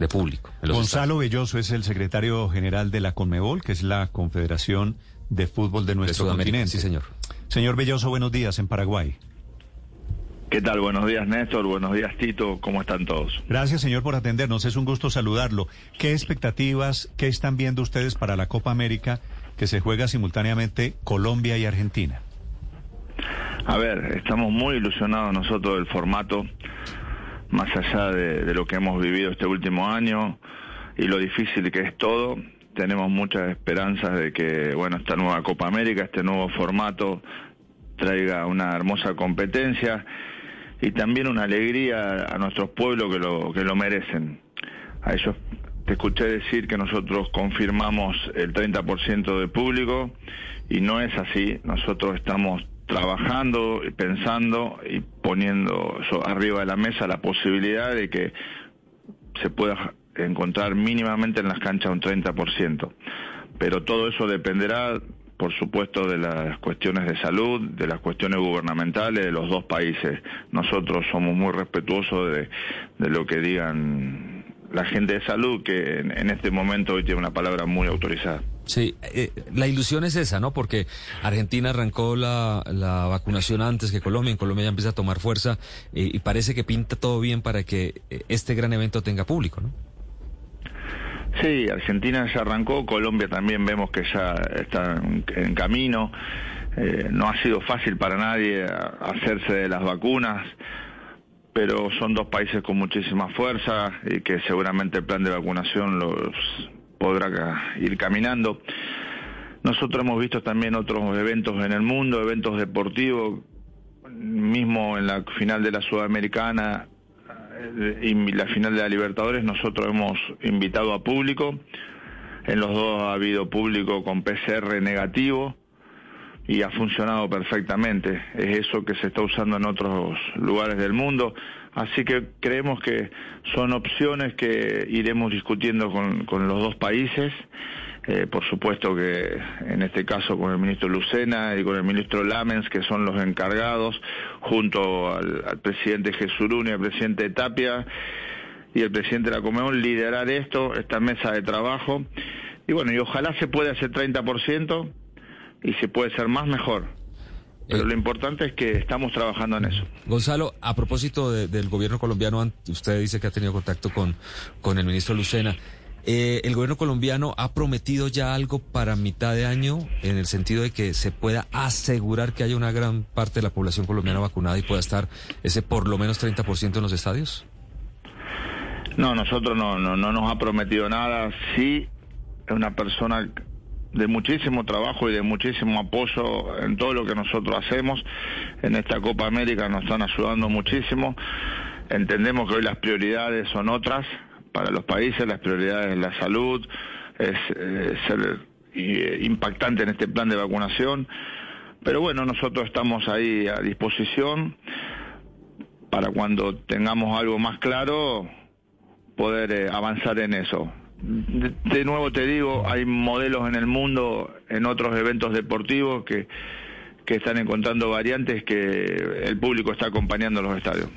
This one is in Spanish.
de público. Gonzalo Belloso es el secretario general de la CONMEBOL, que es la Confederación de Fútbol de nuestro continente. Sí, señor. Señor Belloso, buenos días en Paraguay. ¿Qué tal? Buenos días, Néstor. Buenos días, Tito. ¿Cómo están todos? Gracias, señor, por atendernos. Es un gusto saludarlo. ¿Qué expectativas, qué están viendo ustedes para la Copa América que se juega simultáneamente Colombia y Argentina? A ver, estamos muy ilusionados nosotros del formato, más allá de, lo que hemos vivido este último año y lo difícil que es todo. Tenemos muchas esperanzas de que, bueno, esta nueva Copa América, este nuevo formato, traiga una hermosa competencia y también una alegría a nuestros pueblos que lo, que lo merecen. A ellos te escuché decir que nosotros confirmamos el 30% de público y no es así. Nosotros estamos trabajando y pensando y poniendo arriba de la mesa la posibilidad de que se pueda encontrar mínimamente en las canchas un 30%. Pero todo eso dependerá por supuesto, de las cuestiones de salud, de las cuestiones gubernamentales de los dos países. Nosotros somos muy respetuosos de, lo que digan la gente de salud, que en, este momento hoy tiene una palabra muy autorizada. Sí, eh, la ilusión es esa, ¿no? Porque Argentina arrancó la, vacunación antes que Colombia, en Colombia ya empieza a tomar fuerza eh, y parece que pinta todo bien para que eh, este gran evento tenga público, ¿no? Sí, Argentina ya arrancó, Colombia también vemos que ya está en, camino. Eh, no ha sido fácil para nadie hacerse de las vacunas, pero son dos países con muchísima fuerza y que seguramente el plan de vacunación los podrá ir caminando. Nosotros hemos visto también otros eventos en el mundo, eventos deportivos, mismo en la final de la Sudamericana y la final de la Libertadores nosotros hemos invitado a público. En los dos ha habido público con PCR negativo y ha funcionado perfectamente. Es eso que se está usando en otros lugares del mundo. Así que creemos que son opciones que iremos discutiendo con, con los dos países eh, por supuesto que en este caso con el ministro Lucena y con el ministro Lamens, que son los encargados, junto al, presidente Jesurún y al presidente Tapia y el presidente de la Comisión, liderar esto, esta mesa de trabajo. Y bueno, y ojalá se pueda hacer 30% y si puede ser más, mejor. Pero eh, lo importante es que estamos trabajando en eso. Gonzalo, a propósito del gobierno colombiano, usted dice que ha tenido contacto con, con el ministro Lucena. Eh, el gobierno colombiano ha prometido ya algo para mitad de año en el sentido de que se pueda asegurar que haya una gran parte de la población colombiana vacunada y pueda estar ese por lo menos 30% en los estadios. No, nosotros no, no, no nos ha prometido nada. Sí, es una persona de muchísimo trabajo y de muchísimo apoyo en todo lo que nosotros hacemos. En esta Copa América nos están ayudando muchísimo. Entendemos que hoy las prioridades son otras, para los países, las prioridades de la salud, es eh, ser eh, impactante en este plan de vacunación. Pero bueno, nosotros estamos ahí a disposición para cuando tengamos algo más claro poder eh, avanzar en eso. De, nuevo te digo, hay modelos en el mundo, en otros eventos deportivos que, que están encontrando variantes que el público está acompañando en los estadios.